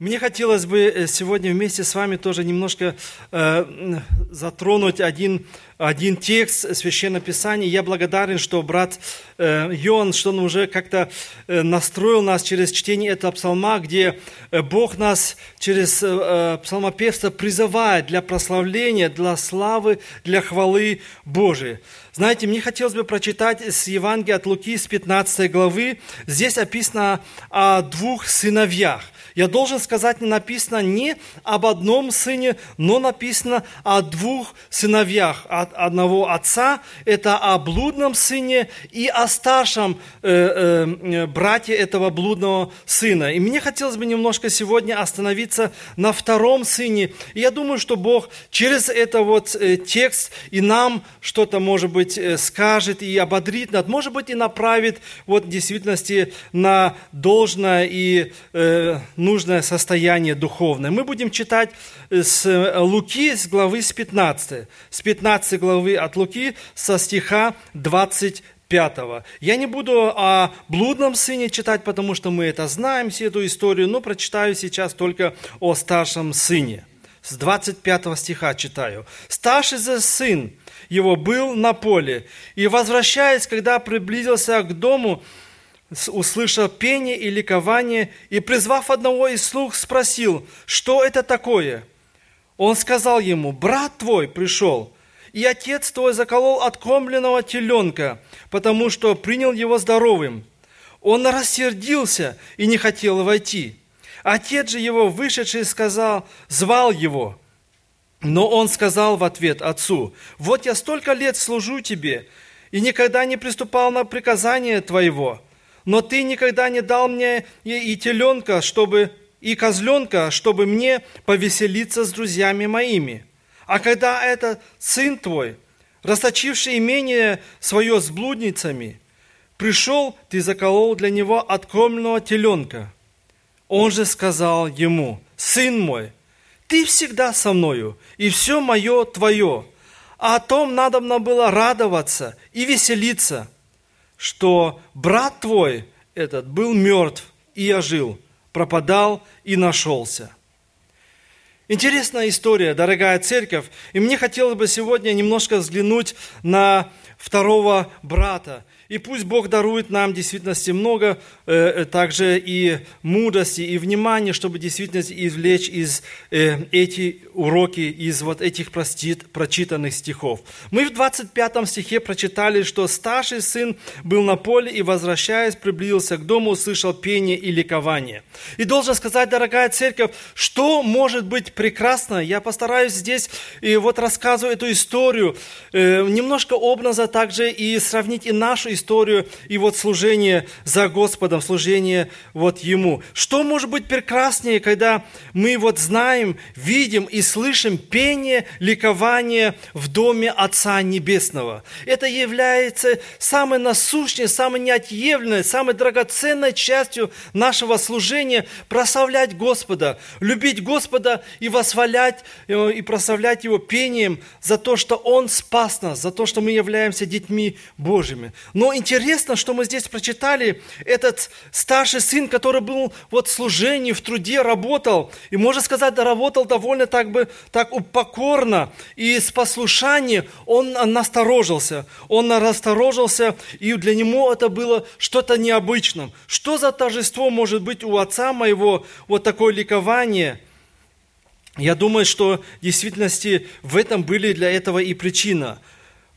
Мне хотелось бы э, сегодня вместе с вами тоже немножко э, затронуть один, один текст Священного Писания. Я благодарен, что брат э, Йон, что он уже как-то э, настроил нас через чтение этого псалма, где э, Бог нас через э, псалмопевство призывает для прославления, для славы, для хвалы Божией. Знаете, мне хотелось бы прочитать с Евангелия от Луки с 15 главы. Здесь описано о двух сыновьях – я должен сказать, не написано не об одном сыне, но написано о двух сыновьях от одного отца. Это о блудном сыне и о старшем э, э, брате этого блудного сына. И мне хотелось бы немножко сегодня остановиться на втором сыне. И я думаю, что Бог через это вот э, текст и нам что-то, может быть, э, скажет и ободрит нас, может быть, и направит вот в действительности на должное и э, нужное состояние духовное. Мы будем читать с Луки, с главы с 15, с 15 главы от Луки, со стиха 25. Я не буду о блудном сыне читать, потому что мы это знаем, всю эту историю, но прочитаю сейчас только о старшем сыне. С 25 стиха читаю. «Старший же сын его был на поле, и, возвращаясь, когда приблизился к дому, услышал пение и ликование, и, призвав одного из слуг, спросил, что это такое? Он сказал ему, брат твой пришел, и отец твой заколол откормленного теленка, потому что принял его здоровым. Он рассердился и не хотел войти. Отец же его, вышедший, сказал, звал его. Но он сказал в ответ отцу, вот я столько лет служу тебе, и никогда не приступал на приказание твоего, но ты никогда не дал мне и теленка, чтобы, и козленка, чтобы мне повеселиться с друзьями моими. А когда этот сын твой, расточивший имение свое с блудницами, пришел, ты заколол для него откормленного теленка. Он же сказал ему, сын мой, ты всегда со мною, и все мое твое, а о том надо было радоваться и веселиться – что брат твой этот был мертв и ожил, пропадал и нашелся. Интересная история, дорогая церковь, и мне хотелось бы сегодня немножко взглянуть на второго брата, и пусть Бог дарует нам действительно много э, э, также и мудрости, и внимания, чтобы действительно извлечь из э, эти уроки, из вот этих простит, прочитанных стихов. Мы в 25 стихе прочитали, что старший сын был на поле и, возвращаясь, приблизился к дому, услышал пение и ликование. И должен сказать, дорогая церковь, что может быть прекрасно? Я постараюсь здесь и вот рассказываю эту историю, э, немножко образа также и сравнить и нашу историю историю и вот служение за Господом, служение вот Ему. Что может быть прекраснее, когда мы вот знаем, видим и слышим пение, ликование в доме Отца Небесного? Это является самой насущной, самой неотъемлемой, самой драгоценной частью нашего служения – прославлять Господа, любить Господа и восхвалять э, и прославлять Его пением за то, что Он спас нас, за то, что мы являемся детьми Божьими. Но интересно, что мы здесь прочитали, этот старший сын, который был вот в служении, в труде, работал, и можно сказать, работал довольно так бы, так покорно, и с послушанием он насторожился, он насторожился, и для него это было что-то необычным. Что за торжество может быть у отца моего, вот такое ликование – я думаю, что в действительности в этом были для этого и причина.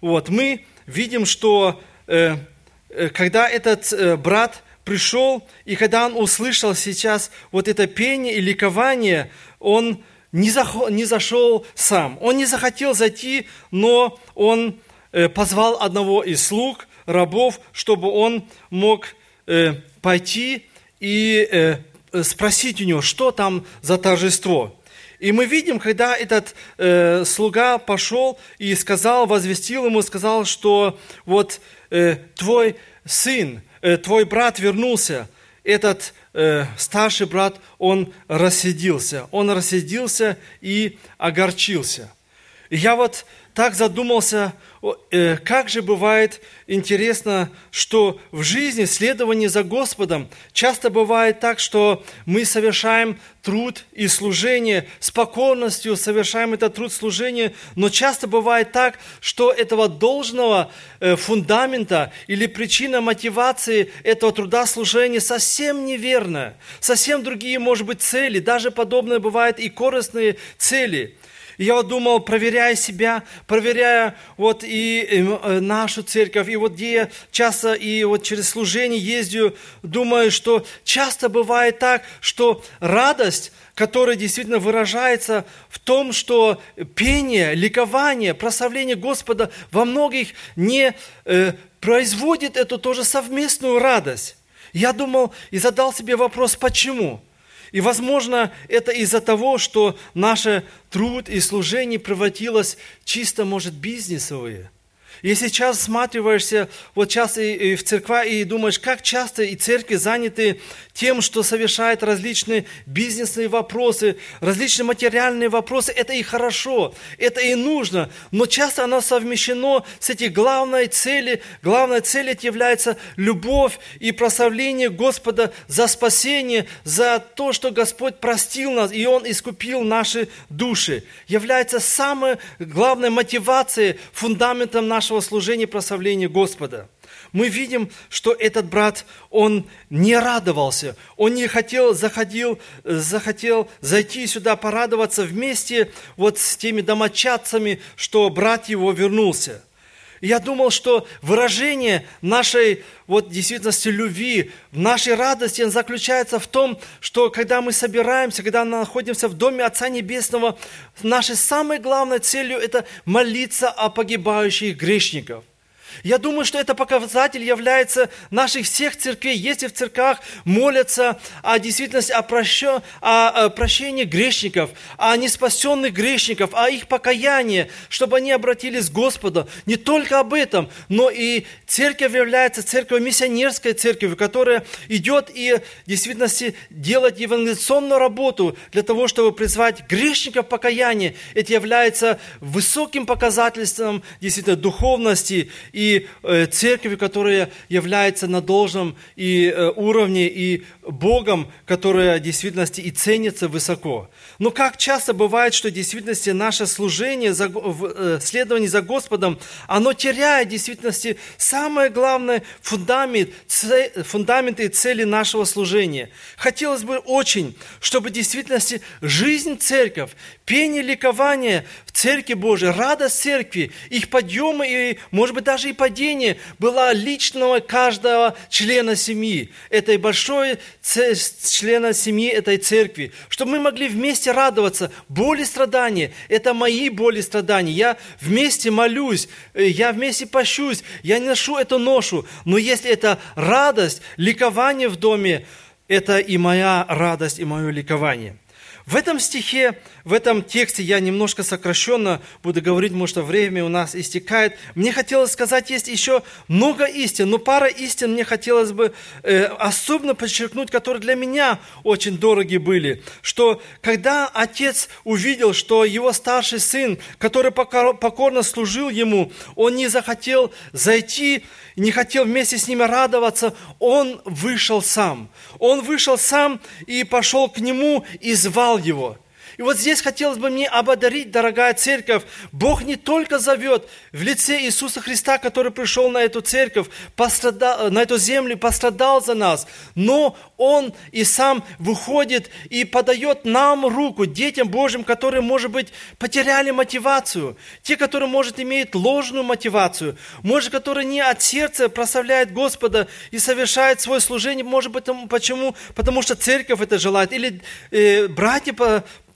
Вот, мы видим, что когда этот э, брат пришел, и когда он услышал сейчас вот это пение и ликование, он не, захо, не зашел сам. Он не захотел зайти, но он э, позвал одного из слуг, рабов, чтобы он мог пойти и спросить у него, что там за торжество. И мы видим, когда этот э, слуга пошел и сказал, возвестил ему, сказал, что вот э, твой сын, э, твой брат вернулся, этот э, старший брат, он рассердился. Он рассердился и огорчился. Я вот так задумался, э, как же бывает интересно, что в жизни следование за Господом. Часто бывает так, что мы совершаем труд и служение с покорностью, совершаем этот труд служения, но часто бывает так, что этого должного э, фундамента или причина мотивации этого труда служения совсем неверная, совсем другие, может быть, цели, даже подобное бывает и корыстные цели – я вот думал, проверяя себя, проверяя вот и э, нашу церковь, и вот где я часто и вот через служение ездю, думаю, что часто бывает так, что радость, которая действительно выражается в том, что пение, ликование, прославление Господа во многих не э, производит эту тоже совместную радость. Я думал и задал себе вопрос, почему? И, возможно, это из-за того, что наше труд и служение превратилось чисто, может, бизнесовые – и сейчас всматриваешься вот часто и в церква и думаешь, как часто и церкви заняты тем, что совершают различные бизнесные вопросы, различные материальные вопросы. Это и хорошо, это и нужно, но часто оно совмещено с этим главной цели. Главной целью является любовь и прославление Господа за спасение, за то, что Господь простил нас, и Он искупил наши души. Является самой главной мотивацией, фундаментом нашего нашего служения прославления Господа. Мы видим, что этот брат, он не радовался, он не хотел, заходил, захотел зайти сюда порадоваться вместе вот с теми домочадцами, что брат его вернулся. Я думал, что выражение нашей вот действительности любви, нашей радости заключается в том, что когда мы собираемся, когда мы находимся в Доме Отца Небесного, нашей самой главной целью это молиться о погибающих грешников. Я думаю, что это показатель является наших всех церквей. Если в церквах молятся о действительности, о, прощен, о, о прощении грешников, о неспасенных грешников, о их покаянии, чтобы они обратились к Господу. Не только об этом, но и церковь является церковью, миссионерской церковью, которая идет и в действительности делать евангелизационную работу для того, чтобы призвать грешников к покаянию. Это является высоким показательством действительно духовности и и э, церковью, которая является на должном и э, уровне, и Богом, которая в действительности и ценится высоко. Но как часто бывает, что в действительности наше служение, э, следование за Господом, оно теряет в действительности самое главное фундамент, фундамент и цели нашего служения. Хотелось бы очень, чтобы в действительности жизнь церковь, пение ликования в Церкви Божией, радость церкви, их подъемы и, может быть, даже и падение была личного каждого члена семьи, этой большой члена семьи этой церкви, чтобы мы могли вместе радоваться. Боли, страдания – это мои боли, страдания. Я вместе молюсь, э, я вместе пощусь, я ношу эту ношу. Но если это радость, ликование в доме, это и моя радость, и мое ликование. В этом стихе, в этом тексте я немножко сокращенно буду говорить, потому что время у нас истекает. Мне хотелось сказать, есть еще много истин, но пара истин мне хотелось бы э, особенно подчеркнуть, которые для меня очень дороги были. Что когда отец увидел, что его старший сын, который покорно служил ему, он не захотел зайти не хотел вместе с ними радоваться, он вышел сам. Он вышел сам и пошел к нему и звал его. И вот здесь хотелось бы мне ободарить, дорогая церковь, Бог не только зовет в лице Иисуса Христа, который пришел на эту церковь, пострадал, на эту землю, пострадал за нас, но Он и сам выходит и подает нам руку, детям Божьим, которые, может быть, потеряли мотивацию, те, которые, может, имеют ложную мотивацию, может, которые не от сердца прославляют Господа и совершают свое служение, может быть, почему? Потому что церковь это желает, или э, братья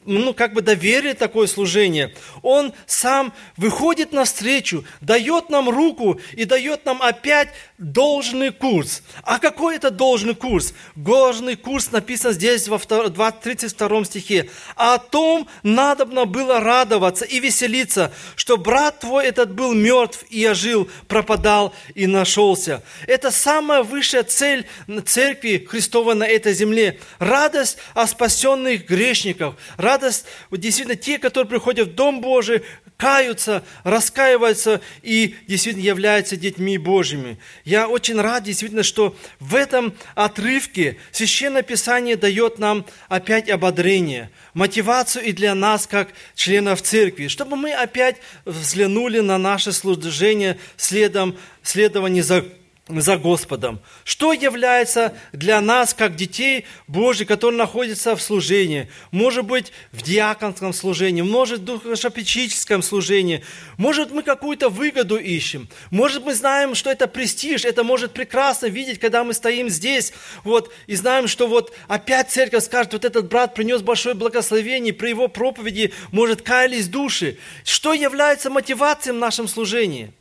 ну, как бы доверие такое служение. Он сам выходит навстречу, дает нам руку и дает нам опять должный курс. А какой это должный курс? Должный курс написан здесь во 32 стихе. О том надобно было радоваться и веселиться, что брат твой этот был мертв и ожил, пропадал и нашелся. Это самая высшая цель церкви Христова на этой земле. Радость о спасенных грешниках, радость радость, вот действительно те, которые приходят в Дом Божий, каются, раскаиваются и действительно являются детьми Божьими. Я очень рад действительно, что в этом отрывке Священное Писание дает нам опять ободрение, мотивацию и для нас, как членов церкви, чтобы мы опять взглянули на наше служение следом, следование за за Господом. Что является для нас, как детей Божьих, которые находятся в служении? Может быть, в диаконском служении, может, в духопечическом служении. Может, мы какую-то выгоду ищем. Может, мы знаем, что это престиж. Это может прекрасно видеть, когда мы стоим здесь, вот, и знаем, что вот опять церковь скажет, вот этот брат принес большое благословение, при его проповеди, может, каялись души. Что является мотивацией в нашем служении?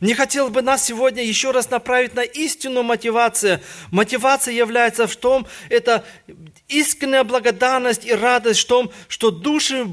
Мне хотелось бы нас сегодня еще раз направить на истинную мотивацию. Мотивация является в том, это искренняя благодарность и радость в том, что души,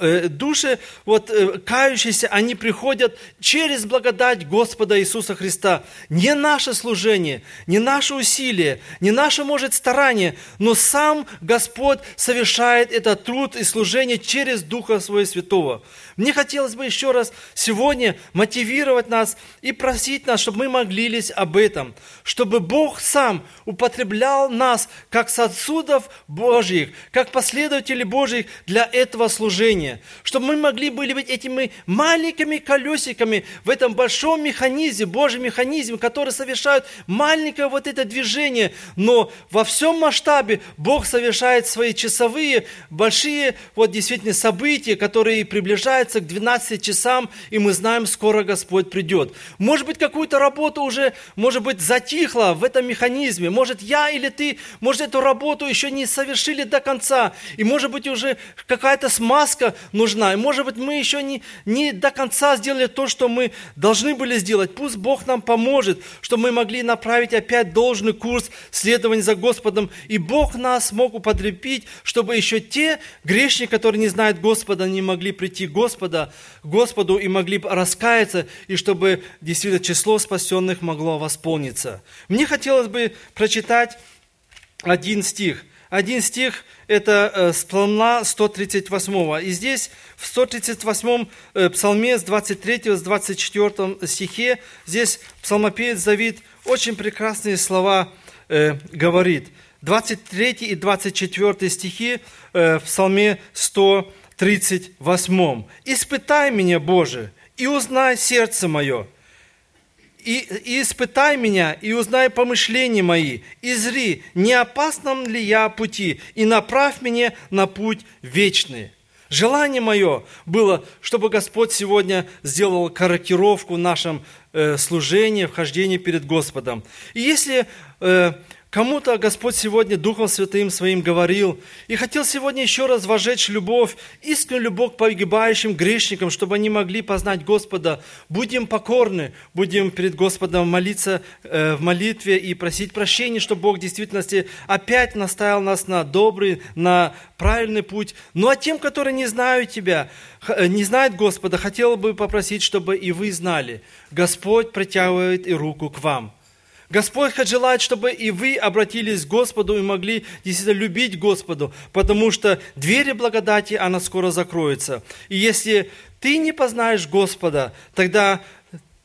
э, души вот, э, кающиеся, они приходят через благодать Господа Иисуса Христа. Не наше служение, не наше усилие, не наше, может, старание, но сам Господь совершает этот труд и служение через Духа Своего Святого. Мне хотелось бы еще раз сегодня мотивировать нас и просить нас, чтобы мы молились об этом, чтобы Бог сам употреблял нас как сосудов Божьих, как последователи Божьих для этого служения, чтобы мы могли были быть этими маленькими колесиками в этом большом механизме, Божьем механизме, который совершает маленькое вот это движение, но во всем масштабе Бог совершает свои часовые, большие вот действительно события, которые приближаются к 12 часам, и мы знаем, скоро Господь придет. Может быть, какую-то работу уже, может быть, затихла в этом механизме. Может, я или ты, может, эту работу еще не совершили до конца. И, может быть, уже какая-то смазка нужна. И, может быть, мы еще не, не до конца сделали то, что мы должны были сделать. Пусть Бог нам поможет, чтобы мы могли направить опять должный курс следования за Господом. И Бог нас мог употребить, чтобы еще те грешники, которые не знают Господа, не могли прийти Господа, Господу и могли раскаяться, и чтобы действительно число спасенных могло восполниться. Мне хотелось бы прочитать один стих. Один стих – это э, с псалма 138. И здесь в 138 э, псалме с 23 с 24 стихе, здесь псалмопевец Давид очень прекрасные слова э, говорит. 23 и 24 стихи в псалме 138. 38. «Испытай меня, Боже, и узнай сердце мое, и, и испытай меня, и узнай помышления мои, и зри, не опасном ли я пути, и направь меня на путь вечный». Желание мое было, чтобы Господь сегодня сделал корректировку в нашем э, служении, вхождении перед Господом. И если э, Кому-то Господь сегодня Духом Святым Своим говорил и хотел сегодня еще раз вожечь любовь, искреннюю любовь к погибающим грешникам, чтобы они могли познать Господа. Будем покорны, будем перед Господом молиться э, в молитве и просить прощения, чтобы Бог в действительности опять наставил нас на добрый, на правильный путь. Ну а тем, которые не знают Тебя, э, не знают Господа, хотел бы попросить, чтобы и вы знали. Господь протягивает и руку к вам. Господь желает, чтобы и вы обратились к Господу и могли действительно любить Господу, потому что двери благодати, она скоро закроется. И если ты не познаешь Господа, тогда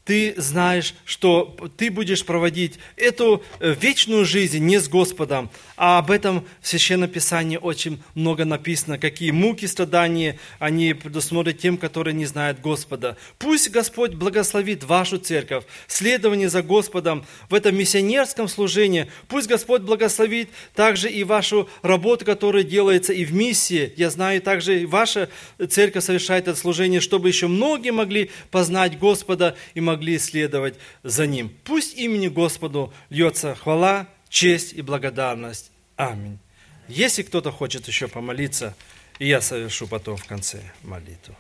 ты знаешь, что ты будешь проводить эту э, вечную жизнь не с Господом, а об этом в Священном Писании очень много написано, какие муки, страдания они предусмотрят тем, которые не знают Господа. Пусть Господь благословит вашу церковь, следование за Господом в этом миссионерском служении. Пусть Господь благословит также и вашу работу, которая делается и в миссии. Я знаю, также и ваша церковь совершает это служение, чтобы еще многие могли познать Господа и могли могли следовать за Ним. Пусть имени Господу льется хвала, честь и благодарность. Аминь. Если кто-то хочет еще помолиться, и я совершу потом в конце молитву.